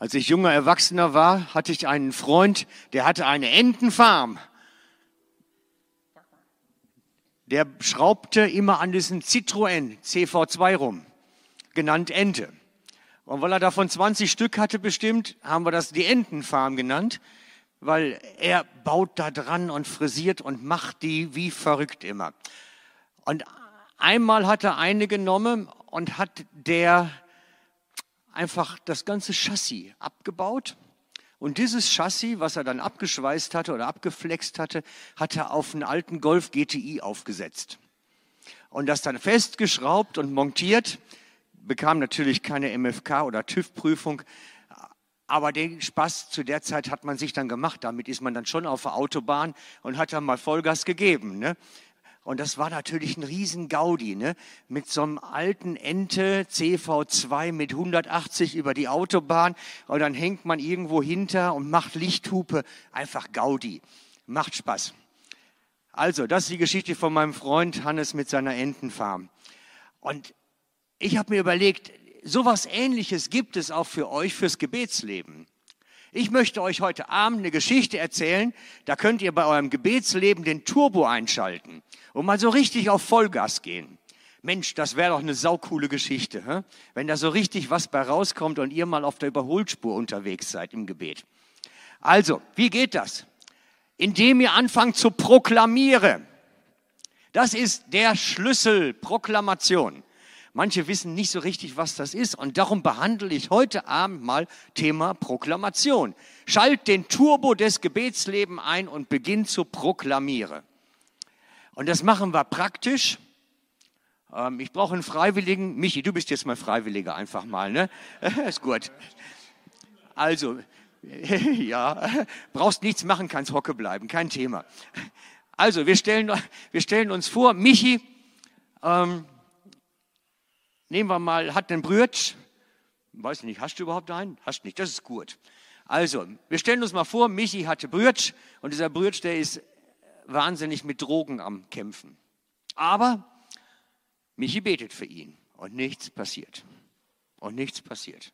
Als ich junger Erwachsener war, hatte ich einen Freund, der hatte eine Entenfarm. Der schraubte immer an diesem Citroën CV2 rum, genannt Ente. Und weil er davon 20 Stück hatte bestimmt, haben wir das die Entenfarm genannt, weil er baut da dran und frisiert und macht die wie verrückt immer. Und einmal hat er eine genommen und hat der einfach das ganze Chassis abgebaut. Und dieses Chassis, was er dann abgeschweißt hatte oder abgeflext hatte, hat er auf einen alten Golf GTI aufgesetzt. Und das dann festgeschraubt und montiert, bekam natürlich keine MFK oder TÜV-Prüfung. Aber den Spaß zu der Zeit hat man sich dann gemacht. Damit ist man dann schon auf der Autobahn und hat dann mal Vollgas gegeben. Ne? Und das war natürlich ein riesen Gaudi, ne? Mit so einem alten Ente CV2 mit 180 über die Autobahn und dann hängt man irgendwo hinter und macht Lichthupe. Einfach Gaudi. Macht Spaß. Also, das ist die Geschichte von meinem Freund Hannes mit seiner Entenfarm. Und ich habe mir überlegt, sowas ähnliches gibt es auch für euch fürs Gebetsleben. Ich möchte euch heute Abend eine Geschichte erzählen, da könnt ihr bei eurem Gebetsleben den Turbo einschalten und mal so richtig auf Vollgas gehen. Mensch, das wäre doch eine saukoole Geschichte, hä? wenn da so richtig was bei rauskommt und ihr mal auf der Überholspur unterwegs seid im Gebet. Also, wie geht das? Indem ihr anfangt zu proklamieren. Das ist der Schlüssel, Proklamation. Manche wissen nicht so richtig, was das ist. Und darum behandle ich heute Abend mal Thema Proklamation. Schalt den Turbo des Gebetslebens ein und beginn zu proklamieren. Und das machen wir praktisch. Ähm, ich brauche einen Freiwilligen. Michi, du bist jetzt mal Freiwilliger einfach mal, ne? ist gut. Also, ja, brauchst nichts machen, kannst hocke bleiben, kein Thema. Also, wir stellen, wir stellen uns vor, Michi, ähm, nehmen wir mal, hat einen Brütsch. Weiß nicht, hast du überhaupt einen? Hast nicht, das ist gut. Also, wir stellen uns mal vor, Michi hatte Brütsch und dieser Brütsch, der ist wahnsinnig mit Drogen am Kämpfen. Aber Michi betet für ihn und nichts passiert. Und nichts passiert.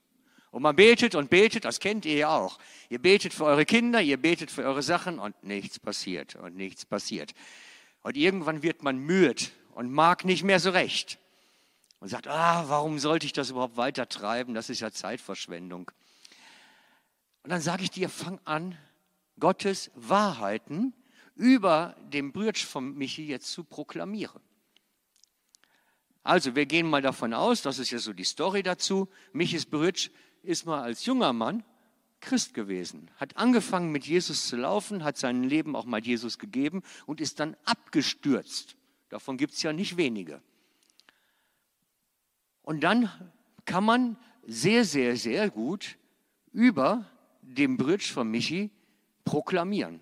Und man betet und betet, das kennt ihr ja auch. Ihr betet für eure Kinder, ihr betet für eure Sachen und nichts passiert und nichts passiert. Und irgendwann wird man müde und mag nicht mehr so recht und sagt, ah, warum sollte ich das überhaupt weiter treiben? Das ist ja Zeitverschwendung. Und dann sage ich dir, fang an, Gottes Wahrheiten über dem Brütsch von Michi jetzt zu proklamieren. Also, wir gehen mal davon aus, das ist ja so die Story dazu, Michis Brütsch ist mal als junger Mann Christ gewesen, hat angefangen mit Jesus zu laufen, hat sein Leben auch mal Jesus gegeben und ist dann abgestürzt. Davon gibt es ja nicht wenige. Und dann kann man sehr, sehr, sehr gut über dem Bridge von Michi proklamieren.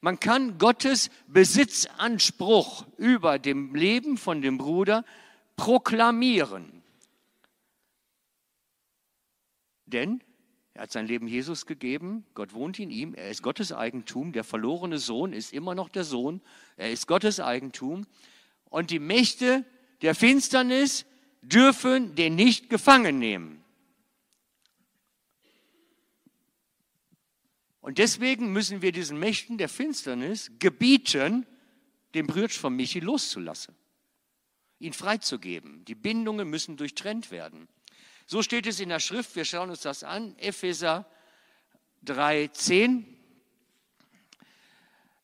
Man kann Gottes Besitzanspruch über dem Leben von dem Bruder proklamieren. Denn er hat sein Leben Jesus gegeben, Gott wohnt in ihm, er ist Gottes Eigentum, der verlorene Sohn ist immer noch der Sohn, er ist Gottes Eigentum. Und die Mächte der Finsternis dürfen den nicht gefangen nehmen. Und deswegen müssen wir diesen Mächten der Finsternis gebieten, den Brütsch von Michi loszulassen, ihn freizugeben. Die Bindungen müssen durchtrennt werden. So steht es in der Schrift, wir schauen uns das an, Epheser 3,10.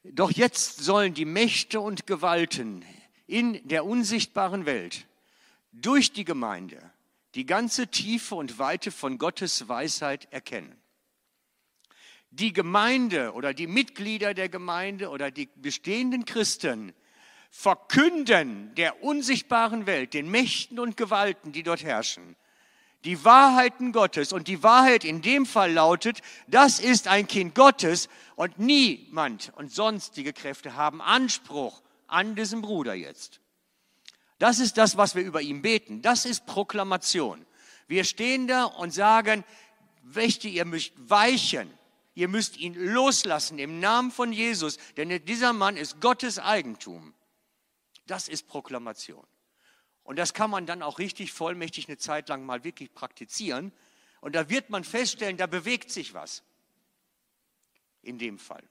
Doch jetzt sollen die Mächte und Gewalten in der unsichtbaren Welt durch die Gemeinde die ganze Tiefe und Weite von Gottes Weisheit erkennen. Die Gemeinde oder die Mitglieder der Gemeinde oder die bestehenden Christen verkünden der unsichtbaren Welt, den Mächten und Gewalten, die dort herrschen, die Wahrheiten Gottes. Und die Wahrheit in dem Fall lautet, das ist ein Kind Gottes und niemand und sonstige Kräfte haben Anspruch an diesen Bruder jetzt. Das ist das, was wir über ihn beten. Das ist Proklamation. Wir stehen da und sagen, Wächte, ihr müsst weichen. Ihr müsst ihn loslassen im Namen von Jesus, denn dieser Mann ist Gottes Eigentum. Das ist Proklamation. Und das kann man dann auch richtig vollmächtig eine Zeit lang mal wirklich praktizieren. Und da wird man feststellen, da bewegt sich was. In dem Fall.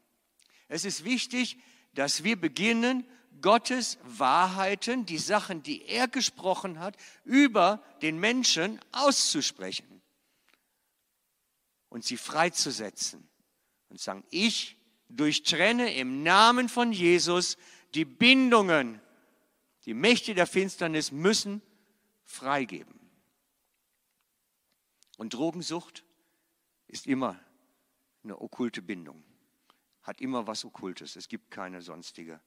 Es ist wichtig, dass wir beginnen, Gottes Wahrheiten, die Sachen, die er gesprochen hat, über den Menschen auszusprechen und sie freizusetzen und sagen, ich durchtrenne im Namen von Jesus die Bindungen, die Mächte der Finsternis müssen freigeben. Und Drogensucht ist immer eine okkulte Bindung, hat immer was Okkultes, es gibt keine sonstige.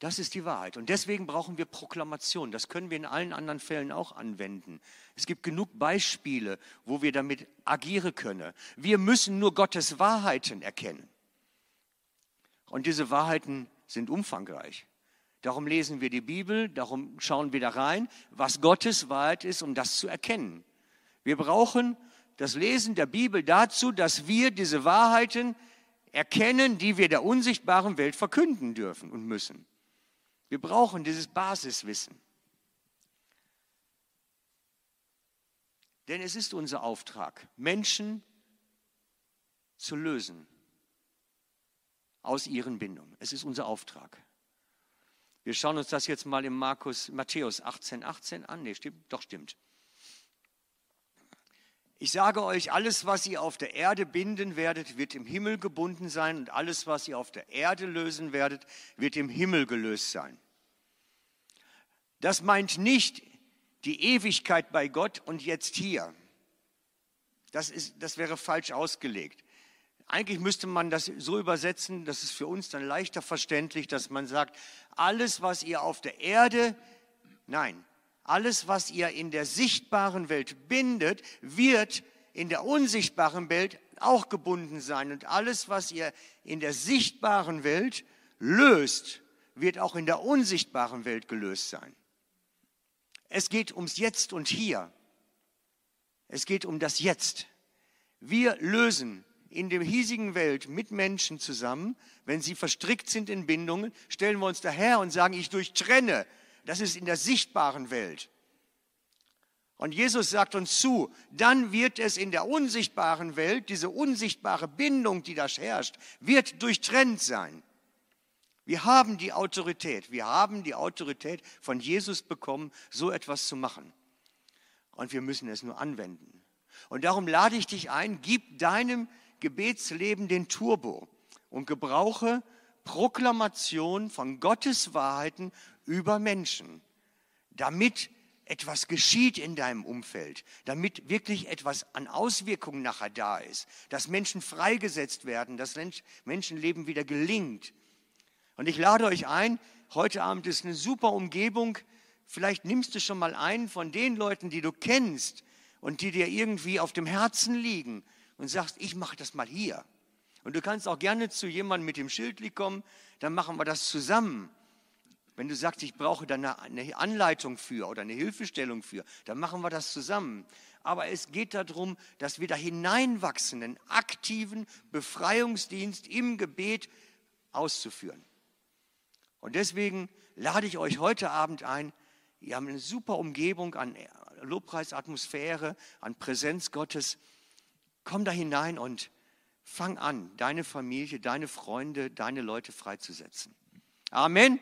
Das ist die Wahrheit. Und deswegen brauchen wir Proklamation. Das können wir in allen anderen Fällen auch anwenden. Es gibt genug Beispiele, wo wir damit agieren können. Wir müssen nur Gottes Wahrheiten erkennen. Und diese Wahrheiten sind umfangreich. Darum lesen wir die Bibel, darum schauen wir da rein, was Gottes Wahrheit ist, um das zu erkennen. Wir brauchen das Lesen der Bibel dazu, dass wir diese Wahrheiten erkennen, die wir der unsichtbaren Welt verkünden dürfen und müssen. Wir brauchen dieses Basiswissen. Denn es ist unser Auftrag, Menschen zu lösen aus ihren Bindungen. Es ist unser Auftrag. Wir schauen uns das jetzt mal im Markus, Matthäus 18, 18 an. Nee, stimmt, doch stimmt. Ich sage euch, alles, was ihr auf der Erde binden werdet, wird im Himmel gebunden sein und alles, was ihr auf der Erde lösen werdet, wird im Himmel gelöst sein. Das meint nicht die Ewigkeit bei Gott und jetzt hier. Das, ist, das wäre falsch ausgelegt. Eigentlich müsste man das so übersetzen, das ist für uns dann leichter verständlich, dass man sagt, alles, was ihr auf der Erde, nein, alles, was ihr in der sichtbaren Welt bindet, wird in der unsichtbaren Welt auch gebunden sein. Und alles, was ihr in der sichtbaren Welt löst, wird auch in der unsichtbaren Welt gelöst sein. Es geht ums Jetzt und Hier. Es geht um das Jetzt. Wir lösen in der hiesigen Welt mit Menschen zusammen, wenn sie verstrickt sind in Bindungen, stellen wir uns daher und sagen, ich durchtrenne das ist in der sichtbaren Welt. Und Jesus sagt uns zu, dann wird es in der unsichtbaren Welt, diese unsichtbare Bindung, die da herrscht, wird durchtrennt sein. Wir haben die Autorität, wir haben die Autorität von Jesus bekommen, so etwas zu machen. Und wir müssen es nur anwenden. Und darum lade ich dich ein, gib deinem Gebetsleben den Turbo und gebrauche Proklamation von Gottes Wahrheiten über Menschen, damit etwas geschieht in deinem Umfeld, damit wirklich etwas an Auswirkungen nachher da ist, dass Menschen freigesetzt werden, dass Menschenleben wieder gelingt. Und ich lade euch ein, heute Abend ist eine super Umgebung, vielleicht nimmst du schon mal einen von den Leuten, die du kennst und die dir irgendwie auf dem Herzen liegen und sagst, ich mache das mal hier. Und du kannst auch gerne zu jemandem mit dem Schildli kommen, dann machen wir das zusammen. Wenn du sagst, ich brauche da eine Anleitung für oder eine Hilfestellung für, dann machen wir das zusammen. Aber es geht darum, dass wir da hineinwachsen, einen aktiven Befreiungsdienst im Gebet auszuführen. Und deswegen lade ich euch heute Abend ein. Wir haben eine super Umgebung an Lobpreisatmosphäre, an Präsenz Gottes. Komm da hinein und Fang an, deine Familie, deine Freunde, deine Leute freizusetzen. Amen.